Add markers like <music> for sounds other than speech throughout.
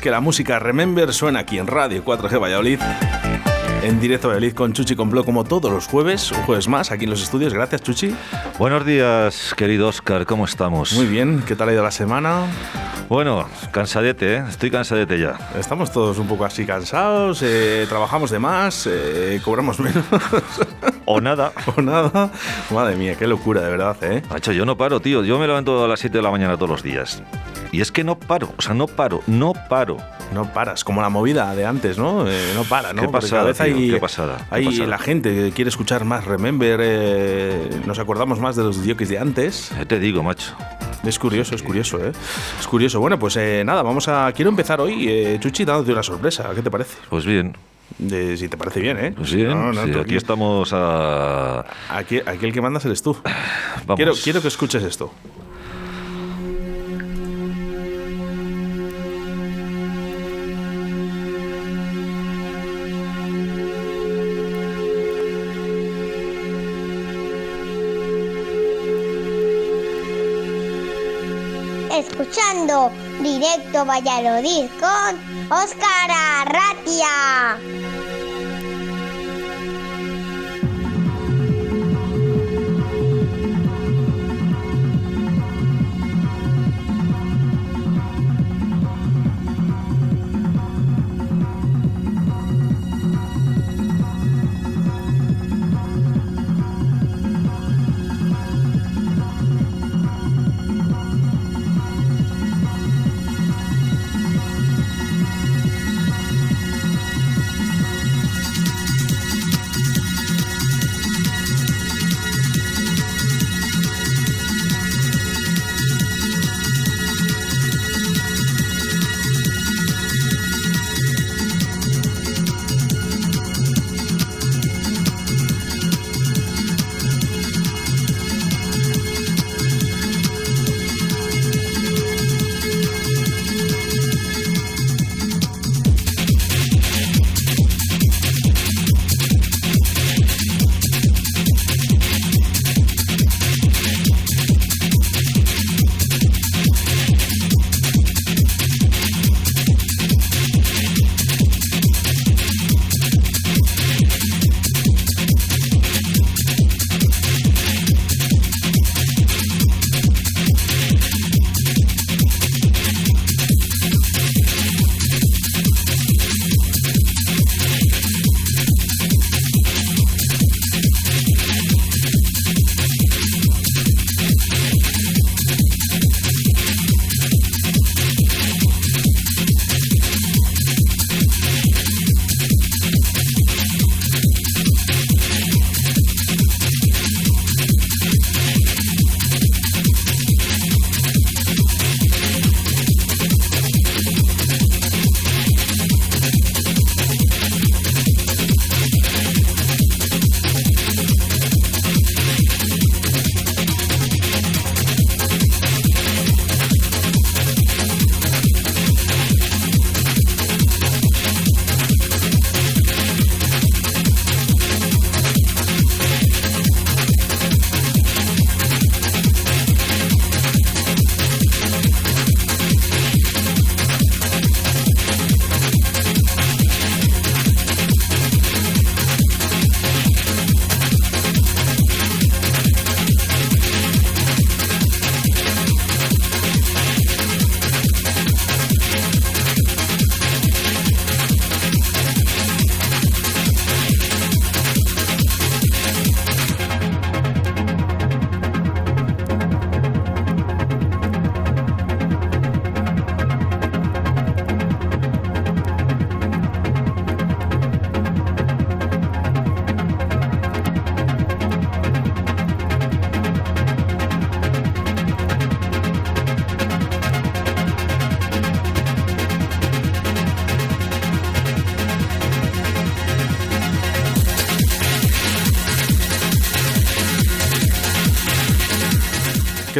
Es que la música Remember suena aquí en Radio 4G Valladolid. En directo Valladolid con Chuchi Complot como todos los jueves, un jueves más aquí en los estudios. Gracias, Chuchi. Buenos días, querido Oscar, ¿cómo estamos? Muy bien, ¿qué tal ha ido la semana? Bueno, cansadete, ¿eh? estoy cansadete ya. Estamos todos un poco así cansados, eh, trabajamos de más, eh, cobramos menos. O nada. <laughs> o nada. Madre mía, qué locura, de verdad, ¿eh? Macho, yo no paro, tío. Yo me levanto a las 7 de la mañana todos los días. Y es que no paro, o sea, no paro, no paro. No paras, como la movida de antes, ¿no? Eh, no para, ¿no? Qué pasada, cada vez tío, hay, qué pasada, qué hay pasada. la gente que quiere escuchar más Remember, eh, nos acordamos más de los jockeys de antes. Ya te digo, macho. Es curioso, es curioso, ¿eh? Es curioso. Bueno, pues eh, nada, vamos a... Quiero empezar hoy, eh, Chuchi, dándote una sorpresa. ¿Qué te parece? Pues bien, si te parece bien, ¿eh? pues bien. No, no, sí, tú aquí estamos a... Aquí, aquí el que mandas eres tú. <sighs> Vamos. Quiero, quiero que escuches esto. Directo Valladolid con Óscar Arratia.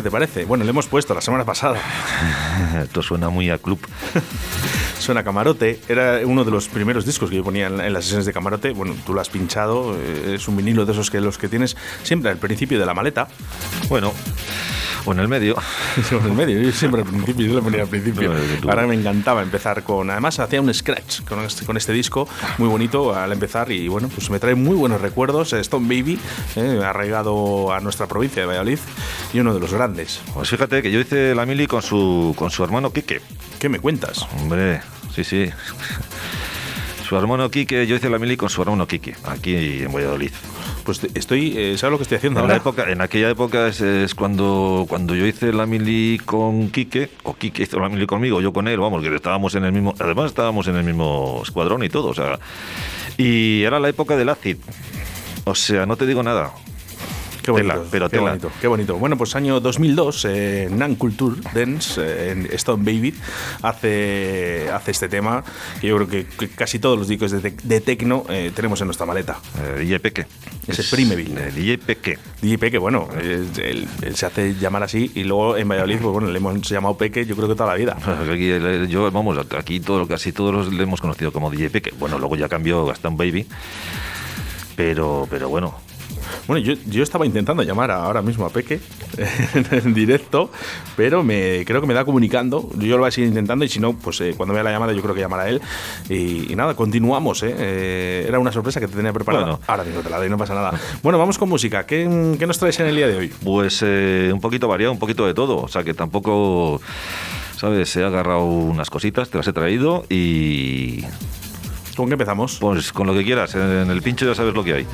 ¿Qué te parece? Bueno, le hemos puesto la semana pasada. <laughs> Esto suena muy a club. <laughs> Suena Camarote, era uno de los primeros discos que yo ponía en, en las sesiones de Camarote. Bueno, tú lo has pinchado, eh, es un vinilo de esos que los que tienes siempre al principio de la maleta. Bueno, o en el medio. <laughs> en el medio, yo siempre al principio, yo lo ponía al principio. No, Ahora me encantaba empezar con. Además, hacía un scratch con este, con este disco muy bonito al empezar y bueno, pues me trae muy buenos recuerdos. Stone Baby, eh, arraigado a nuestra provincia de Valladolid y uno de los grandes. Pues fíjate que yo hice la mili con su, con su hermano Quique. ¿Qué me cuentas? Hombre, sí, sí. Su hermano Quique, yo hice la mili con su hermano Quique, aquí en Valladolid. Pues estoy. eh, ¿Sabes lo que estoy haciendo En, la ahora? época, en aquella época es, es cuando, cuando yo hice la mili con Quique, o Quique hizo la mili conmigo, yo con él, vamos, que estábamos en el mismo, además estábamos en el mismo escuadrón y todo, o sea, y era la época del ACID. O sea, no te digo nada. Qué bonito, Tela, pero qué tela. bonito, qué bonito. Bueno, pues año 2002, eh, Nan Culture Dance, eh, en Stone Baby, hace, hace este tema que yo creo que, que casi todos los discos de, de techno eh, tenemos en nuestra maleta. Eh, DJ Peque. Ese Es- Primeville. DJ Peque. DJ Peque, bueno, es- él, él se hace llamar así y luego en Valladolid, pues bueno, le hemos llamado Peque yo creo que toda la vida. Aquí, eh, yo, vamos, aquí todo, casi todos los le hemos conocido como DJ Peque. Bueno, luego ya cambió a Stan Baby. Pero, pero bueno, Bueno, yo, yo estaba intentando llamar ahora mismo a Peque <laughs> en directo, pero me creo que me da comunicando. Yo lo voy a seguir intentando y si no, pues eh, cuando vea la llamada yo creo que llamará a él. Y, y nada, continuamos. ¿eh? Eh, era una sorpresa que te tenía preparada. Bueno. Ahora mismo te la doy, no pasa nada. Bueno, vamos con música. ¿Qué, qué nos traes en el día de hoy? Pues eh, un poquito variado, un poquito de todo. O sea que tampoco, ¿sabes? He agarrado unas cositas, te las he traído y ¿Con qué empezamos? pues con lo que quieras. En el pincho ya sabes lo que hay.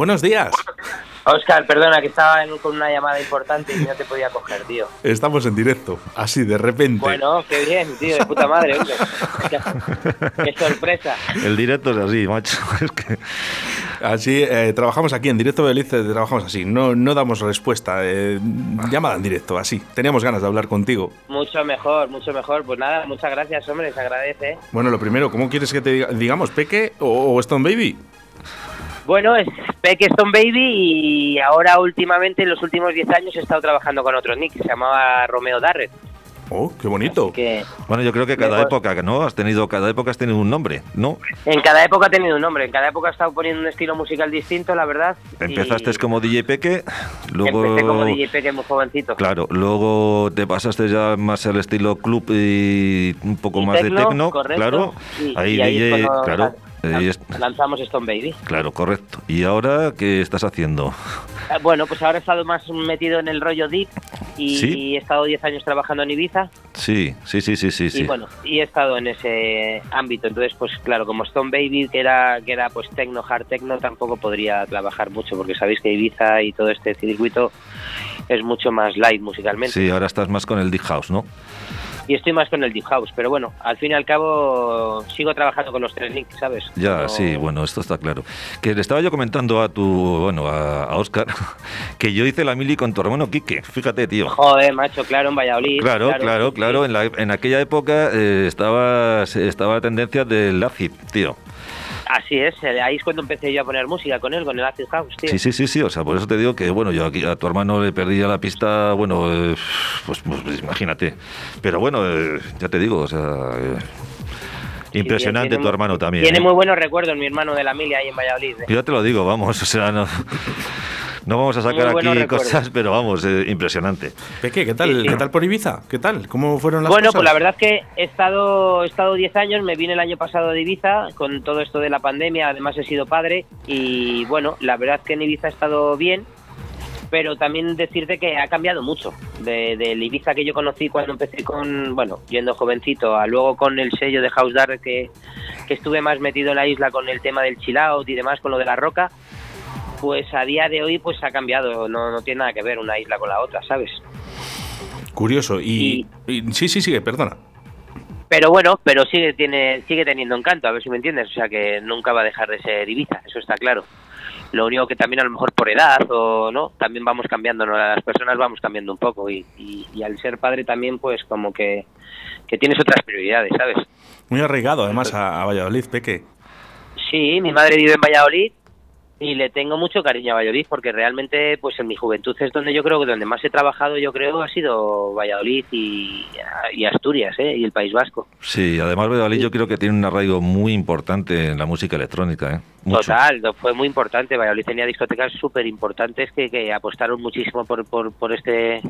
Buenos días. Oscar, perdona, que estaba en- con una llamada importante y no te podía coger, tío. Estamos en directo, así de repente. Bueno, qué bien, tío, de puta madre, hombre. <laughs> Qué, sorpresa. El directo es así, macho. <laughs> Es que... Así, eh, trabajamos aquí en directo de Belice, trabajamos así, no, no damos respuesta, eh, llamada en directo, así. Teníamos ganas de hablar contigo. Mucho mejor, mucho mejor. Pues nada, muchas gracias, hombre, se agradece. Bueno, lo primero, ¿cómo quieres que te diga- digamos, Peque o, o Stone Baby? Bueno, es Peck Stone Baby y ahora últimamente, en los últimos 10 años, he estado trabajando con otro nick que se llamaba Romeo Darret. Oh, qué bonito. Que Bueno, yo creo que cada Mejor. época, ¿no? Has tenido, cada época has tenido un nombre, ¿no? en cada época ha tenido un nombre, en cada época he estado poniendo un estilo musical distinto, la verdad. Empezaste y como DJ Peque, luego... Empecé como DJ Peque muy jovencito. Claro, luego te pasaste ya más al estilo club y un poco Y más de tecno, correcto, claro. y- ahí DJ, cuando claro. Es- lanzamos Stone Baby. claro, correcto. ¿Y ahora qué estás haciendo? Eh, Bueno, pues ahora he estado más metido en el rollo deep y, ¿Sí? he estado 10 años trabajando en Ibiza Sí, sí, sí, sí, sí. sí. y bueno, y he estado en ese ámbito. Entonces, pues claro, como Stone Baby, que era, que era pues techno, hard techno, tampoco podría trabajar mucho porque sabéis que Ibiza y todo este circuito es mucho más light musicalmente. Sí, ahora estás más con el Deep House, ¿no? Y estoy más con el deep house, pero bueno, al fin y al cabo sigo trabajando con los tres nicks, ¿sabes? Ya, No- sí, bueno, esto está claro. Que le estaba yo comentando a tu, bueno, a, a Oscar, <laughs> que yo hice la mili con tu hermano Quique, fíjate, tío. Joder, macho, claro, en Valladolid. Claro, claro, claro. sí. En, la- en aquella época eh, estaba, estaba la tendencia del acid, tío. Así es, eh, ahí es cuando empecé yo a poner música con él, con el acid house, tío. Sí, sí, sí, sí. O sea, por eso te digo que, bueno, yo aquí a tu hermano le perdí ya la pista, bueno, eh, pues, pues, pues imagínate. Pero bueno, eh, ya te digo, o sea, eh, impresionante tiene tu hermano también. Tiene muy buenos recuerdos mi hermano de la mili ahí en Valladolid. Yo ya te lo digo, vamos, o sea, no, no vamos a sacar aquí recuerdos. cosas, pero vamos, eh, impresionante. Peque, ¿qué tal, Sí, sí. ¿qué tal por Ibiza? ¿Qué tal? ¿Cómo fueron las Bueno, cosas? pues la verdad es que he estado he estado 10 años, me vine el año pasado de Ibiza con todo esto de la pandemia, además he sido padre y bueno, la verdad es que en Ibiza he estado bien, pero también decirte que ha cambiado mucho de, del Ibiza que yo conocí cuando empecé con, bueno, yendo jovencito, a luego con el sello de House Dark que, que estuve más metido en la isla con el tema del chill out y demás, con lo de la roca, pues a día de hoy pues ha cambiado, no, no tiene nada que ver una isla con la otra, ¿sabes? Curioso. Y, y- sí, sí, sigue, perdona. Pero bueno, pero sigue tiene sigue teniendo encanto, a ver si me entiendes, o sea que nunca va a dejar de ser Ibiza, eso está claro. Lo único que también a lo mejor por edad o no, también vamos cambiando, ¿no? las personas vamos cambiando un poco y, y, y al ser padre también pues como que, que tienes otras prioridades, ¿sabes? Muy arraigado, además, a, a Valladolid, Peque. Sí, mi madre vive en Valladolid y le tengo mucho cariño a Valladolid porque realmente pues en mi juventud es donde yo creo que donde más he trabajado yo creo ha sido Valladolid y, y Asturias ¿eh? y el País Vasco. Sí, además Valladolid yo creo que tiene un arraigo muy importante en la música electrónica, ¿eh? Mucho. Total, fue muy importante. Valladolid tenía discotecas súper importantes que, que apostaron muchísimo por, por, por este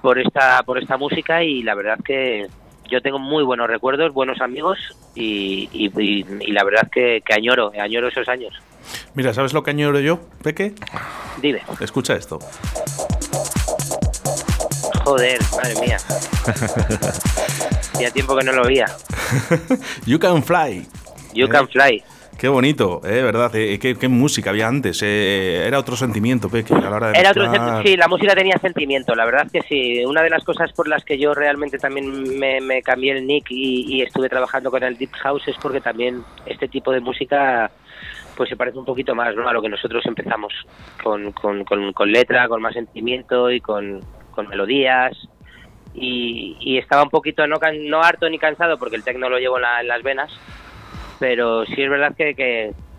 por esta por esta música y la verdad que yo tengo muy buenos recuerdos, buenos amigos y, y, y- y la verdad que, que añoro, añoro esos años. Mira, ¿sabes lo que añoro yo, Peque? Dime, Escucha esto. joder, madre mía. <laughs> Hacía tiempo que no lo veía. <laughs> You Can Fly. You Eh, can fly. Qué bonito, ¿eh? ¿Verdad? Eh, qué, qué música había antes. eh, era otro sentimiento, Peque, a la hora de Era otro mezclar. sen- sí, la música tenía sentimiento, la verdad que sí. Una de las cosas por las que yo realmente también me, me cambié el nick y, y estuve trabajando con el Deep House es porque también este tipo de música pues se parece un poquito más ¿no? a lo que nosotros empezamos, con, con, con, con letra, con más sentimiento y con, melodías. Y, y estaba un poquito no, can- no harto ni cansado porque el techno lo llevo en, la- en las venas, pero sí es verdad que,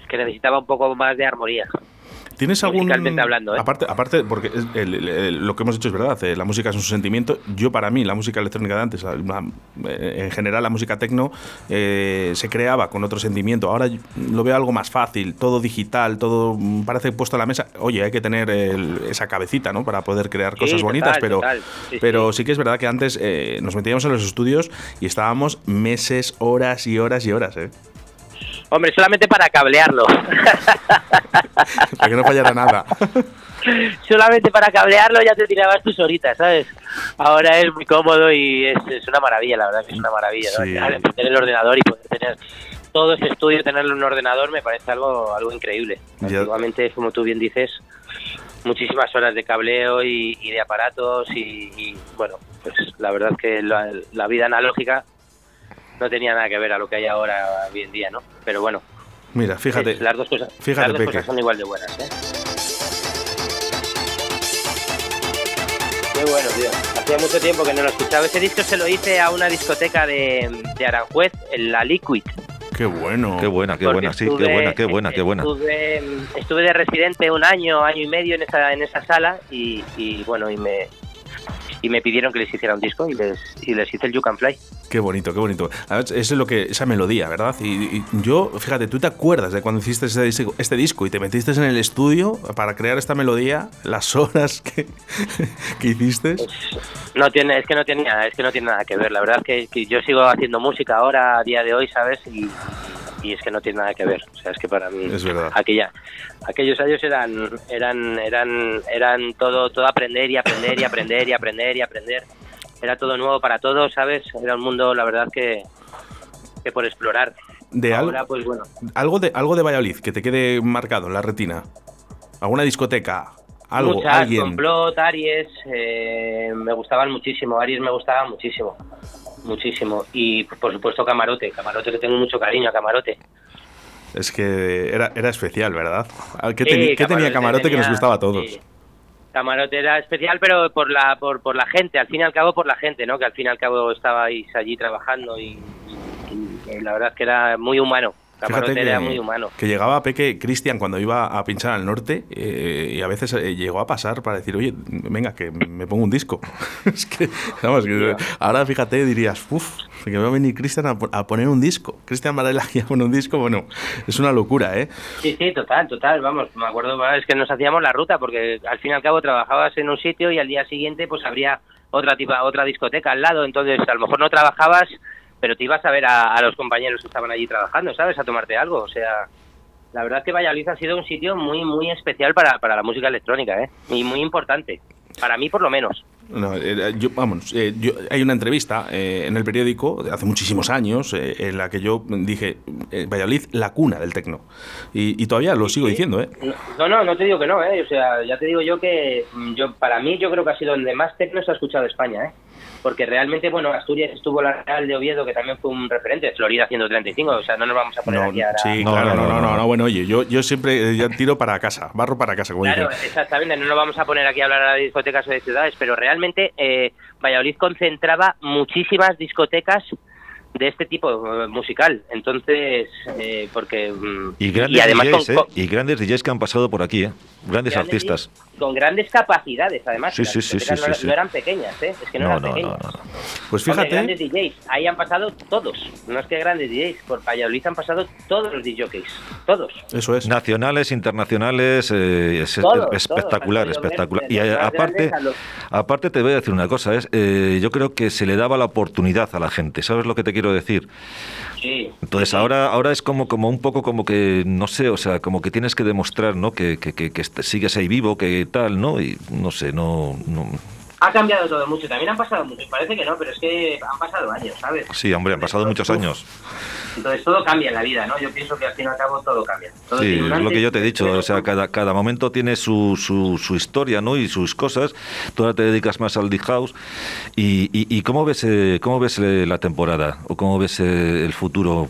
que necesitaba un poco más de armonía. ¿Tienes algún. hablando, ¿eh? Aparte, aparte porque es- el- el- el- lo que hemos dicho es verdad, eh, la música es un sentimiento. Yo, para mí, la música electrónica de antes, la- la- eh, en general, la música tecno, eh, se creaba con otro sentimiento. Ahora lo veo algo más fácil, todo digital, todo mm, parece puesto a la mesa. Oye, hay que tener esa cabecita, ¿no? Para poder crear Sí, cosas bonitas, pero. Sí, pero sí. sí que es verdad que antes nos metíamos en los estudios y estábamos meses, horas y horas y horas, ¿eh? Hombre, solamente para cablearlo. <laughs> Para que no fallara nada. solamente para cablearlo ya te tirabas tus horitas, ¿sabes? Ahora es muy cómodo y es, es una maravilla, la verdad que es una maravilla. Tener el ordenador y poder tener todo ese estudio, tenerlo en un ordenador me parece algo algo increíble. Antiguamente, como tú bien dices, muchísimas horas de cableo y, y de aparatos y, y, bueno, pues la verdad es que la, la vida analógica no tenía nada que ver a lo que hay ahora hoy en día, ¿no? Pero bueno, Mira, fíjate. es- las dos cosas, fíjate, las dos Peque. cosas son igual de buenas, ¿eh? Qué bueno, tío. Hacía mucho tiempo que no lo escuchaba. Ese disco se lo hice a una discoteca de, de Aranjuez, en la Liquid. Qué bueno. Qué buena, qué Porque buena, sí, estuve- qué buena, qué buena, qué buena. Estuve, estuve de residente un año, año y medio en esa, en esa sala y, y, bueno, y me y me pidieron que les hiciera un disco y les, y les hice el You Can Fly. Qué bonito, qué bonito. Además, es lo que, esa melodía, ¿verdad? Y, y yo, fíjate, tú te acuerdas de cuando hiciste ese disco- este disco y te metiste en el estudio para crear esta melodía, las horas <laughs> que, que hiciste. No tiene, es que no tenía, es que no tiene nada que ver. La verdad es que, que yo sigo haciendo música ahora a día de hoy, ¿sabes? Y, y es que no tiene nada que ver. O sea, es que para mí Es verdad. aquella, aquellos años eran, eran, eran, eran todo, todo aprender y aprender y aprender y aprender y aprender. Era todo nuevo para todos, ¿sabes? Era un mundo, la verdad que, que por explorar. De algo, pues bueno, algo de algo de Valladolid que te quede marcado en la retina. ¿Alguna discoteca? Algo, muchas, alguien. Complot, Aries, eh, me gustaban muchísimo. Aries me gustaba muchísimo, muchísimo. Y por supuesto Camarote, Camarote que tengo mucho cariño a Camarote. Es que era, era especial, ¿verdad? ¿Qué, tenía Camarote que nos gustaba a todos? Camarote era especial, pero por la por, por la gente, al fin y al cabo por la gente, ¿no? Que al fin y al cabo estabais allí trabajando y, y- y la verdad es que era muy humano. Camarote Fíjate era que, muy humano. que llegaba Peque Cristian cuando iba a pinchar al norte eh, y a veces eh, llegó a pasar para decir, oye, venga, que me pongo un disco. <laughs> es que, vamos, que ahora fíjate, dirías, uff, que va a venir Cristian a, a poner un disco. Cristian Varela aquí a poner un disco, bueno, es una locura, ¿eh? Sí, sí, total, total, vamos, me acuerdo, es que nos hacíamos la ruta porque al fin y al cabo trabajabas en un sitio y al día siguiente pues habría otra tipa, otra discoteca al lado, entonces a lo mejor no trabajabas, pero te ibas a ver a, a los compañeros que estaban allí trabajando, ¿sabes? A tomarte algo, o sea, la verdad es que Valladolid ha sido un sitio muy, muy especial para, para la música electrónica, ¿eh? Y muy importante, para mí por lo menos. No, eh, yo, vamos, eh, yo- hay una entrevista eh, en el periódico de hace muchísimos años eh, en la que yo dije, Valladolid, la cuna del tecno. Y, y todavía lo sigo diciendo, ¿eh? No, no, no te digo que no, ¿eh? O sea, ya te digo yo que yo para mí yo creo que ha sido donde más tecno se ha escuchado España, ¿eh? Porque realmente, bueno, Asturias estuvo la Real de Oviedo, que también fue un referente, Florida 135, o sea, no nos vamos a poner No, aquí ahora... sí, No, claro, no, no, no, no, no, no. no, bueno, oye, yo, yo siempre eh, ya tiro para casa, barro para casa, como Claro, dicen. exactamente, no nos vamos a poner aquí a hablar de discotecas o de ciudades, pero realmente eh, Valladolid concentraba muchísimas discotecas de este tipo eh, musical. Entonces, eh, porque... mm, Y grandes además DJs, con- ¿eh? con- Y grandes DJs que han pasado por aquí, ¿eh? Grandes grandes artistas. DJs Con grandes capacidades, además. Sí, sí, sí, sí, no, sí, sí. no eran pequeñas, ¿eh? Es que no, No, eran no, no, pequeñas. no. Pues Hombre, fíjate, grandes DJs, ahí han pasado todos. No es que grandes DJs, por Valladolid han pasado todos los DJs, todos. eso es. Nacionales, internacionales, eh, es Todos, espectacular, todos, espectacular. Y aparte, aparte te voy a decir una cosa, es, eh, yo creo que se le daba la oportunidad a la gente, ¿sabes lo que te quiero decir? Sí. Entonces ahora, ahora es como, como un poco como que, no sé, o sea, como que tienes que demostrar, ¿no? Que, que, que, que sigues ahí vivo, que tal, ¿no? Y no sé, no, no... Ha cambiado todo mucho. También han pasado muchos. Parece que no, pero es que han pasado años, ¿sabes? Sí, hombre, han pasado muchos años. Entonces todo cambia en la vida, ¿no? Yo pienso que al fin y al cabo todo cambia. Todo Sí, es lo que yo te he dicho, o sea, cada, cada momento tiene su, su, su historia, ¿no? Y sus cosas. Tú ahora te dedicas más al Deep House. ¿Y, y, y cómo ves, eh, cómo ves eh, la temporada? ¿O cómo ves eh, el futuro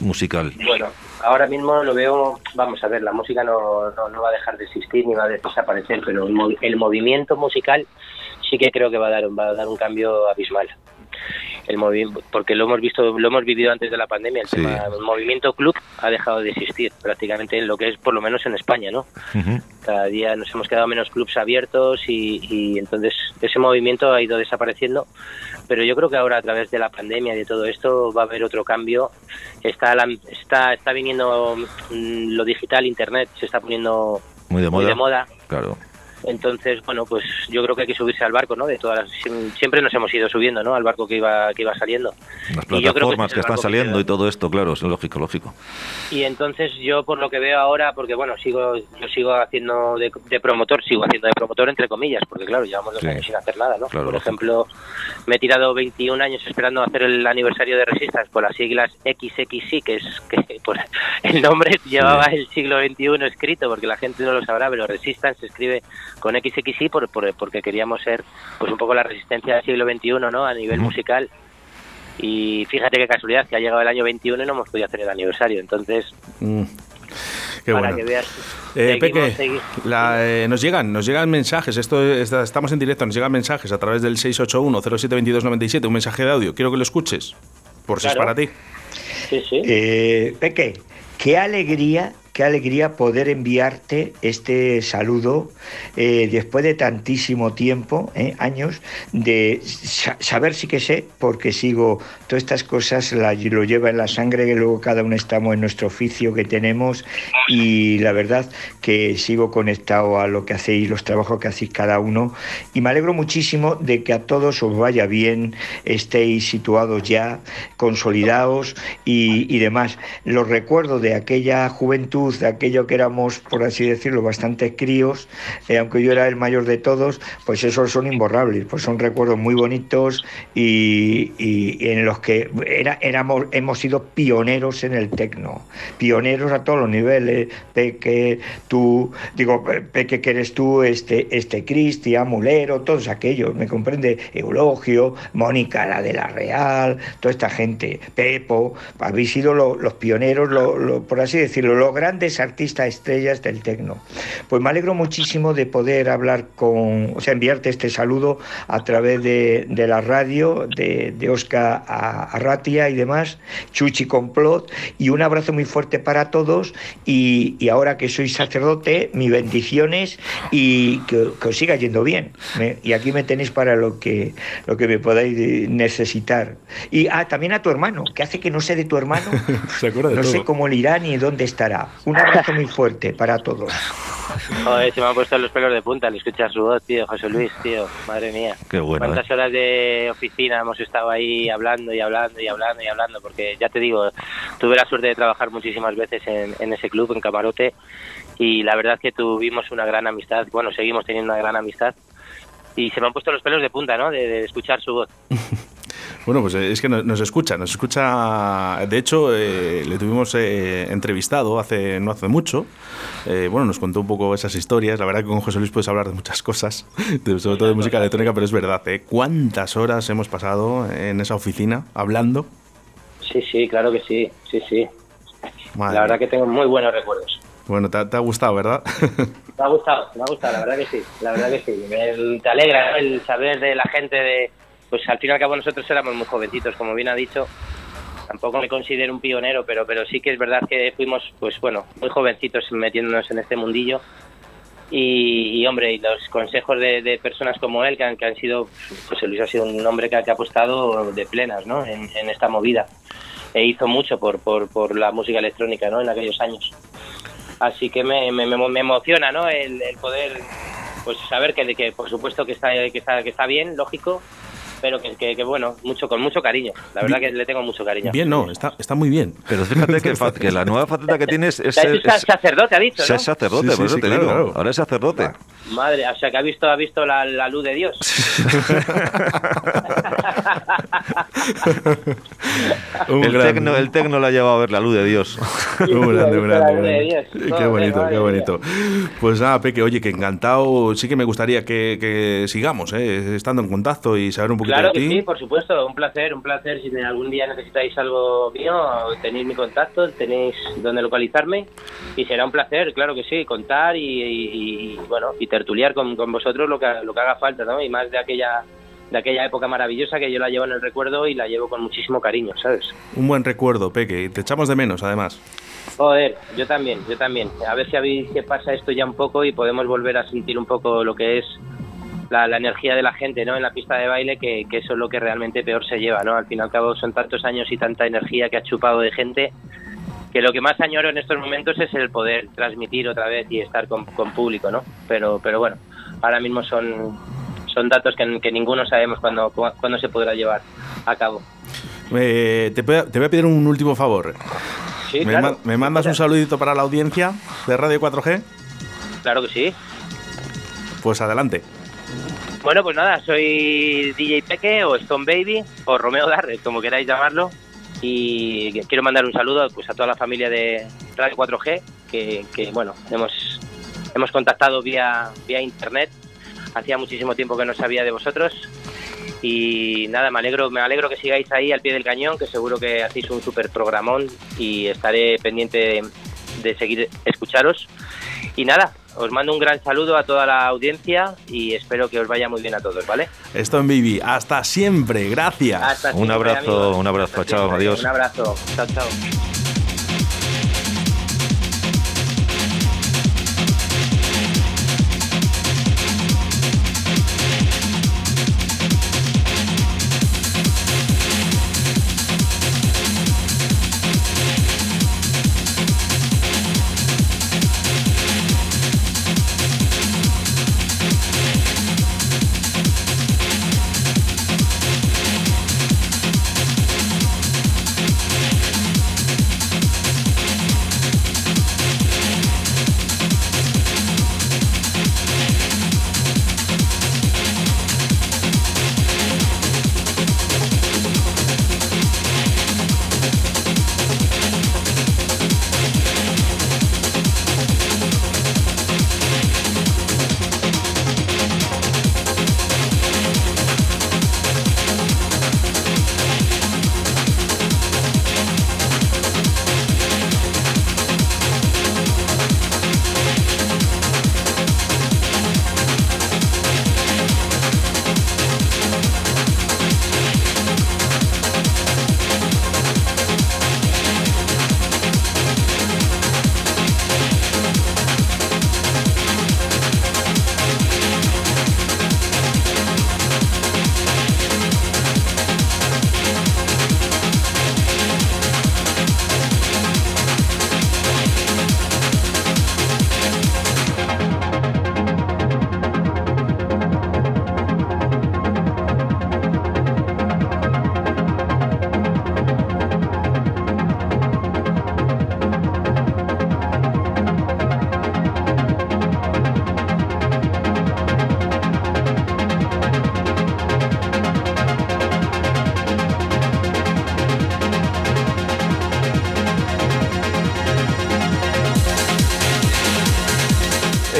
musical? Bueno, ahora mismo lo veo, vamos a ver, la música no, no, va a dejar de existir ni va a desaparecer, pero el, el movimiento musical sí que creo que va a dar, va a dar un cambio abismal. El porque lo hemos visto, lo hemos vivido antes de la pandemia, el, Sí. tema- el movimiento club ha dejado de existir prácticamente en lo que es por lo menos en España, ¿no? Cada día nos hemos quedado menos clubs abiertos y, y entonces ese movimiento ha ido desapareciendo pero yo creo que ahora a través de la pandemia y de todo esto va a haber otro cambio está la- está está viniendo mm, lo digital internet se está poniendo Muy de muy moda. de moda Claro. Entonces, bueno, pues yo creo que hay que subirse al barco, ¿no? De todas las, siempre nos hemos ido subiendo, ¿no? Al barco que iba que iba saliendo. Las plataformas que, están saliendo y todo esto, claro, es lógico, lógico. Y entonces yo por lo que veo ahora, porque bueno, sigo yo sigo haciendo de, promotor, sigo haciendo de promotor entre comillas, porque claro, llevamos dos años sin hacer nada, ¿no? por ejemplo, me he tirado 21 años esperando hacer el aniversario de Resistas por las siglas XXI, que es que <laughs> pues, el nombre llevaba el siglo XXI escrito, porque la gente no lo sabrá, pero Resistance se escribe con XXI por, porque queríamos ser pues un poco la resistencia del siglo XXI, ¿no? A nivel musical. Y fíjate qué casualidad, que ha llegado el año 21 y no hemos podido hacer el aniversario. Entonces, mm. para que veas. Eh, Peque, eh, nos llegan, nos llegan mensajes. Esto estamos en directo, nos llegan mensajes a través del 681 072297, un mensaje de audio. Quiero que lo escuches, por si es para ti. Sí, sí. Eh, Peque, qué alegría qué alegría poder enviarte este saludo eh, después de tantísimo tiempo, eh, años, de saber sí que sé, porque sigo todas estas cosas, lo lleva en la sangre, que luego cada uno estamos en nuestro oficio que tenemos y la verdad que sigo conectado a lo que hacéis, los trabajos que hacéis cada uno y me alegro muchísimo de que a todos os vaya bien, estéis situados ya, consolidados y, y demás. Los recuerdo de aquella juventud de aquello que éramos, por así decirlo, bastante críos, eh, aunque yo era el mayor de todos, pues esos son imborrables, pues son recuerdos muy bonitos y, en los que era, éramos, hemos sido pioneros en el tecno, pioneros a todos los niveles, Peque, tú, digo, Peque que eres tú, este, este Cristian, Mulero, todos aquellos, me comprende, Eulogio, Mónica, la de la Real, toda esta gente, Pepo, habéis sido los pioneros, por así decirlo, los grandes artistas estrellas del tecno. Pues me alegro muchísimo de poder hablar con, o sea, enviarte este saludo a través de, la radio, de, de Oscar Arratia y demás, Chuchi Complot, y un abrazo muy fuerte para todos. Y, ahora que soy sacerdote, mis bendiciones y que, os siga yendo bien. ¿eh? Y aquí me tenéis para lo que, lo que me podáis necesitar. Y ah, también a tu hermano, que hace que no sé de tu hermano, <laughs> no sé cómo le irá ni dónde estará. <laughs> Un abrazo muy fuerte para todos. <laughs> Joder, se me han puesto los pelos de punta al escuchar su voz, tío, José Luis, tío, madre mía. Qué bueno. ¿Cuántas eh. horas de oficina hemos estado ahí hablando y hablando y hablando y hablando? Porque ya te digo, tuve la suerte de trabajar muchísimas veces en, ese club, en Camarote, y la verdad es que tuvimos una gran amistad, bueno, seguimos teniendo una gran amistad, y se me han puesto los pelos de punta, ¿no? de escuchar su voz. <laughs> Bueno, pues eh, es que nos escucha, nos escucha. De hecho, eh, le tuvimos eh, entrevistado hace no hace mucho. bueno, nos contó un poco esas historias. La verdad que con José Luis puedes hablar de muchas cosas, <laughs> sobre todo de música electrónica, pero es verdad. ¿Cuántas horas hemos pasado en esa oficina hablando? Sí, sí, claro que sí, sí, sí. La verdad que tengo muy buenos recuerdos. Bueno, te, ha gustado, ¿verdad? <laughs> Me ha gustado, me ha gustado, la verdad que sí, la verdad que sí. te alegra el saber de la gente de pues al fin y al cabo nosotros éramos muy jovencitos, como bien ha dicho. Tampoco me considero un pionero, pero, pero sí que es verdad que fuimos, pues bueno, muy jovencitos metiéndonos en este mundillo. Y, hombre, y los consejos de, personas como él, que han, que han sido, pues Luis ha sido un hombre que, ha apostado de plenas ¿no? en, esta movida. E hizo mucho por, por, por, la música electrónica ¿no? en aquellos años. Así que me, me, me emociona ¿no? el, el, poder pues saber que, que por supuesto que está, que está, que está bien, lógico, pero que, que, bueno, mucho con mucho cariño. La verdad que le tengo mucho cariño. Bien, no, está, está muy bien. Pero fíjate que, que la nueva faceta que tienes es, <laughs> es, sacerdote, ha dicho, ¿no? Es sacerdote, por eso te digo. Ahora es sacerdote. Madre, o sea que ha visto, ha visto la, la luz de Dios. <laughs> el, tecno, el tecno la ha llevado a ver la luz de Dios. <laughs> un grande, un grande. Qué bonito, qué bonito. Pues nada, Peque, oye, que encantado. Sí que me gustaría que, que sigamos, ¿eh? estando en contacto y saber un poquito claro ti. que sí, por supuesto. Un placer, un placer. Si algún día necesitáis algo mío, tenéis mi contacto, tenéis donde localizarme. Y será un placer, claro que sí, contar y, bueno, y tertuliar con, con vosotros lo que, lo que haga falta, ¿no? Y más de aquella de aquella época maravillosa que yo la llevo en el recuerdo y la llevo con muchísimo cariño, ¿sabes? Un buen recuerdo, Peque, te echamos de menos además. Joder, yo también, yo también. A ver si habéis que pasa esto ya un poco y podemos volver a sentir un poco lo que es la, energía de la gente ¿no? en la pista de baile, que, que, eso es lo que realmente peor se lleva. ¿no? Al fin y al cabo son tantos años y tanta energía que ha chupado de gente que lo que más añoro en estos momentos es el poder transmitir otra vez y estar con, con público, ¿no? Pero, pero bueno, ahora mismo son, son datos que, que ninguno sabemos cuándo, cuándo se podrá llevar a cabo. Eh, te, voy a, te, voy a pedir un último favor. Sí, ¿Me, claro. ¿Me, mandas un saludito para la audiencia de Radio 4G? Claro que sí. Pues adelante. Bueno, pues nada, soy DJ Peque o Stone Baby o Romeo Darres, como queráis llamarlo. Y quiero mandar un saludo pues, a toda la familia de Radio 4G, que, bueno, hemos, hemos contactado vía, vía internet. Hacía muchísimo tiempo que no sabía de vosotros. Y nada, me alegro, me alegro que sigáis ahí al pie del cañón, que seguro que hacéis un super programón y estaré pendiente de seguir escucharos. Y nada, os mando un gran saludo a toda la audiencia y espero que os vaya muy bien a todos, ¿vale? Esto en Baby, hasta siempre, gracias. Hasta un siempre, abrazo, un abrazo, chao, siempre. adiós. Un abrazo, chao, chao.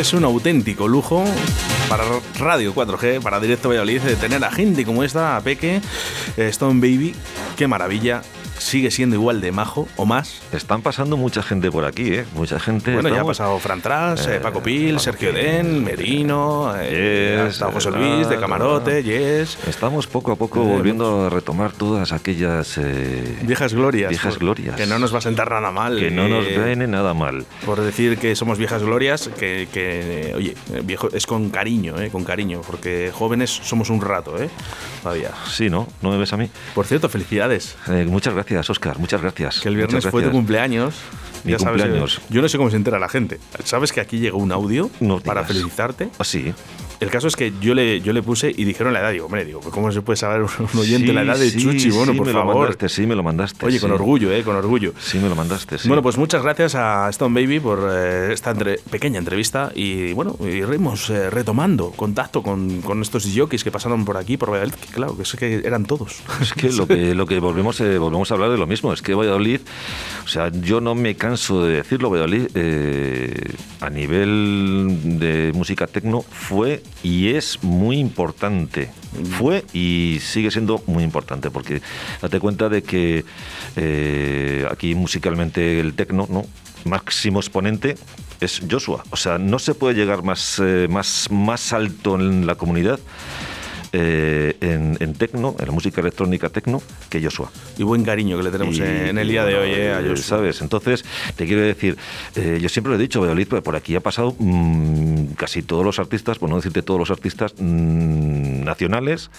Es un auténtico lujo para Radio 4G, para Directo Valladolid, de tener a gente como esta, a Peque, Stone Baby. Qué maravilla. Sigue siendo igual de majo o más. Están pasando mucha gente por aquí, ¿eh? Mucha gente. Bueno, ya ha pasado Fran Tras, eh, Eh, Paco Pil, Paco Sergio Pil, Den, Merino, eh, Yes, hasta José Luis de Camarote. Yes. Estamos poco a poco Eh, volviendo a retomar todas aquellas eh, Viejas glorias. viejas por- glorias. Que no nos va a sentar nada mal. que no nos eh, viene nada mal. por decir que somos viejas glorias, que, que, oye, viejo, es con cariño, eh, con cariño, porque jóvenes somos un rato, ¿eh? Todavía. Sí, ¿no? ¿No me ves a mí? Por cierto, felicidades. Muchas gracias, Oscar. Muchas gracias. Que el viernes fue tu. Cumpleaños. Mi Ya sabes, cumpleaños. yo no sé cómo se entera la gente. ¿Sabes que aquí llegó un audio No para digas. felicitarte? Ah, sí. El caso es que yo le, yo le puse y dijeron la edad. Digo, hombre, digo, ¿cómo se puede saber un oyente la edad de Sí, Chuchi? Bueno, sí, por me favor. Lo mandaste, sí, me lo mandaste. Oye, con orgullo, ¿eh? Con orgullo. Sí, me lo mandaste, sí. Bueno, pues muchas gracias a Stone Baby por eh, esta entre- pequeña entrevista y bueno, iremos eh, retomando contacto con, con estos jockeys que pasaron por aquí, por Valladolid, que claro, que es que eran todos. Es que lo que, lo que volvemos, eh, volvemos a hablar de lo mismo, es que Valladolid, o sea, yo no me canso de decirlo, Valladolid eh, a nivel de música tecno fue y es muy importante. Fue y sigue siendo muy importante, porque date cuenta de que eh, aquí musicalmente el tecno, ¿no? máximo exponente es Joshua. O sea, no se puede llegar más, eh, más, más alto en la comunidad eh, en, en tecno, en la música electrónica tecno, que Joshua. Y buen cariño que le tenemos Y- en el día de hoy, eh, a eh, Joshua. ¿Sabes? Entonces, te quiero decir, eh, yo siempre lo he dicho, Valladolid, pues, por aquí ha pasado mm, casi todos los artistas, por no decirte todos los artistas mm, nacionales,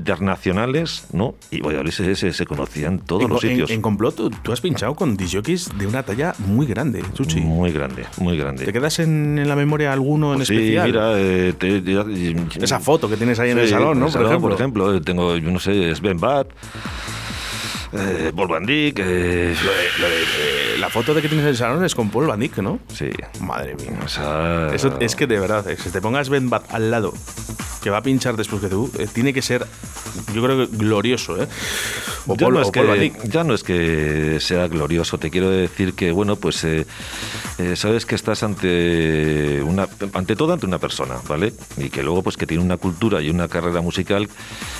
internacionales, ¿no? Y Valladolid se, se, se conocía en todos en, los en- sitios. en complot, tú, tú has pinchado con disjockeys de una talla muy grande, Chuchi. Muy grande, muy grande. ¿Te quedas en, en la memoria alguno en Pues sí, especial? mira, eh, te- ya- Esa foto que tienes ahí en el Sí, salón, ¿no? Por salón, ejemplo. por ejemplo, tengo, yo no sé, Sven Bad, eh, Paul Van Dyck, eh, Lo de- lo de- eh, la foto de que tienes en el salón es con Paul Van Dyck, ¿no? sí. Madre mía. O sea, Eso es que de verdad, si te pongas Ben Bat al lado, que va a pinchar después que tú, eh, tiene que ser, yo creo que glorioso, ¿eh? O ya, Paul, no es o Paul Van que, Dyck. ya no es que sea glorioso, te quiero decir que, bueno, pues eh, sabes que estás ante una, ante todo ante una persona, ¿vale? Y que luego, pues que tiene una cultura y una carrera musical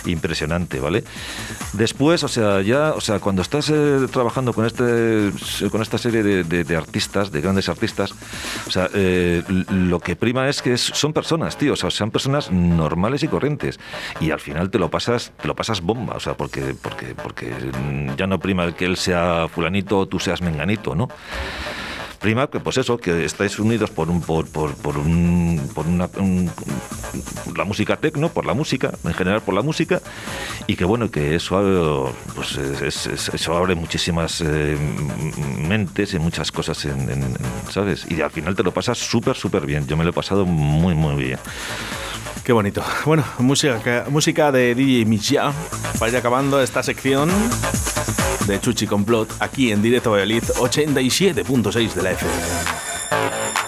impresionante, ¿vale? Después, o sea, ya, o sea, cuando estás eh, trabajando con este, con esta serie de, artistas, de grandes artistas, o sea, eh, lo que prima es que es- son personas, tío, o sea, sean personas normales y corrientes. Y al final te lo pasas, te lo pasas bomba, o sea, porque, porque, porque mm, ya no prima que él sea fulanito o tú seas menganito, ¿no? Prima que pues eso, que estáis unidos por un por, por, por un por una un- la música tecno, por la música, en general por la música, y que bueno, que eso pues es- es- es- eso abre muchísimas eh, mentes y muchas cosas en- ¿sabes? Y al final te lo pasas súper, súper bien. Yo me lo he pasado muy, muy bien. Qué bonito. Bueno, música, música de DJ Micha para ir acabando esta sección de Chuchi Complot aquí en Directo Valladolid 87.6 de la FM.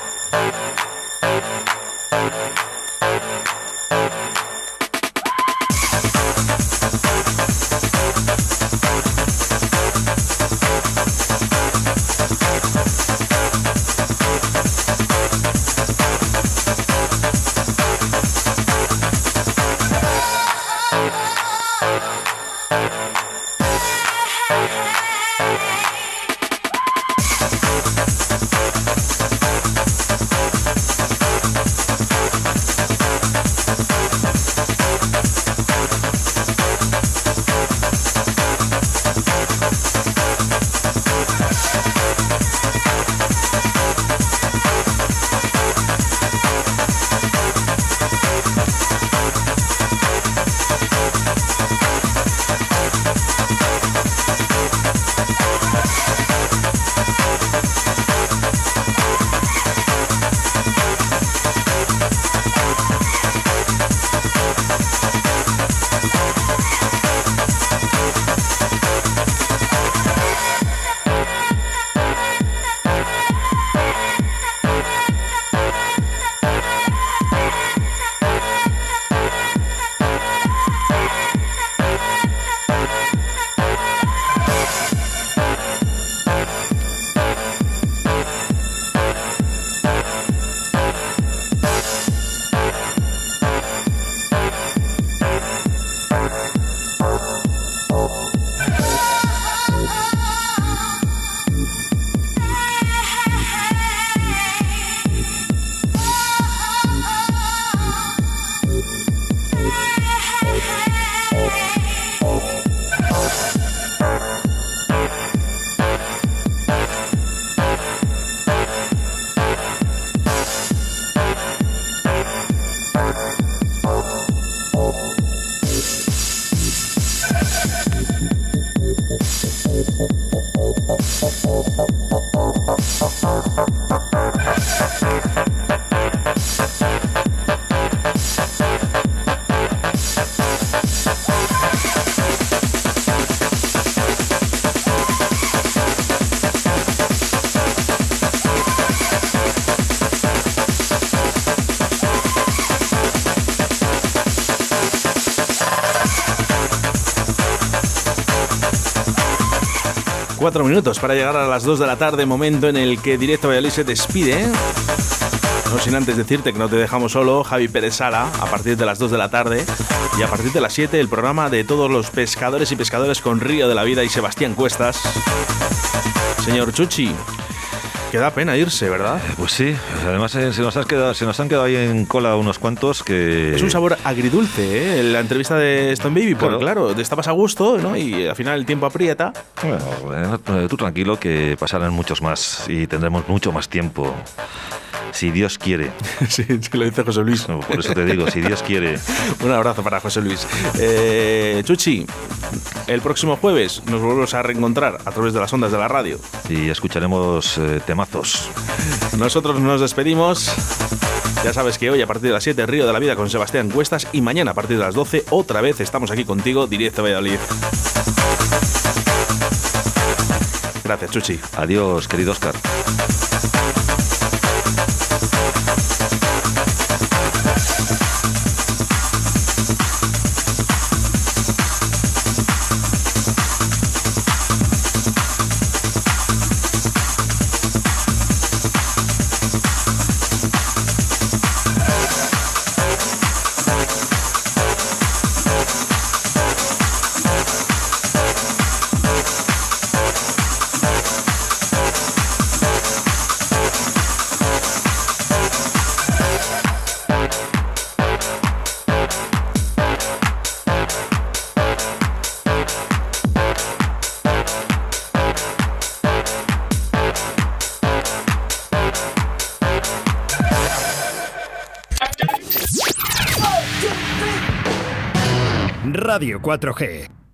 Cuatro minutos para llegar a las 2 de la tarde, momento en el que Directo Valladolid se despide. No sin antes decirte que no te dejamos solo, Javi Pérez Sala, a partir de las 2 de la tarde. Y a partir de las 7, el programa de todos los pescadores y pescadores con Río de la Vida y Sebastián Cuestas. Señor Chuchi, Que da pena irse, ¿verdad? Pues sí, además eh, se, nos han quedado, se nos han quedado ahí en cola unos cuantos que... Es un sabor agridulce, ¿eh? La entrevista de Stone Baby, porque claro, te estabas a gusto, ¿no? Y al final el tiempo aprieta. Bueno, eh, tú tranquilo que pasarán muchos más y tendremos mucho más tiempo. Si Dios quiere. <laughs> sí, lo dice José Luis. por eso te digo, si Dios quiere. <laughs> Un abrazo para José Luis. Eh, Chuchi, el próximo jueves nos volvemos a reencontrar a través de las ondas de la radio. Y escucharemos eh, temazos. Nosotros nos despedimos. Ya sabes que hoy a partir de las 7 Río de la Vida con Sebastián Cuestas y mañana a partir de las 12 otra vez estamos aquí contigo directo a Valladolid. Gracias, Chuchi. Adiós, querido Oscar. 4G.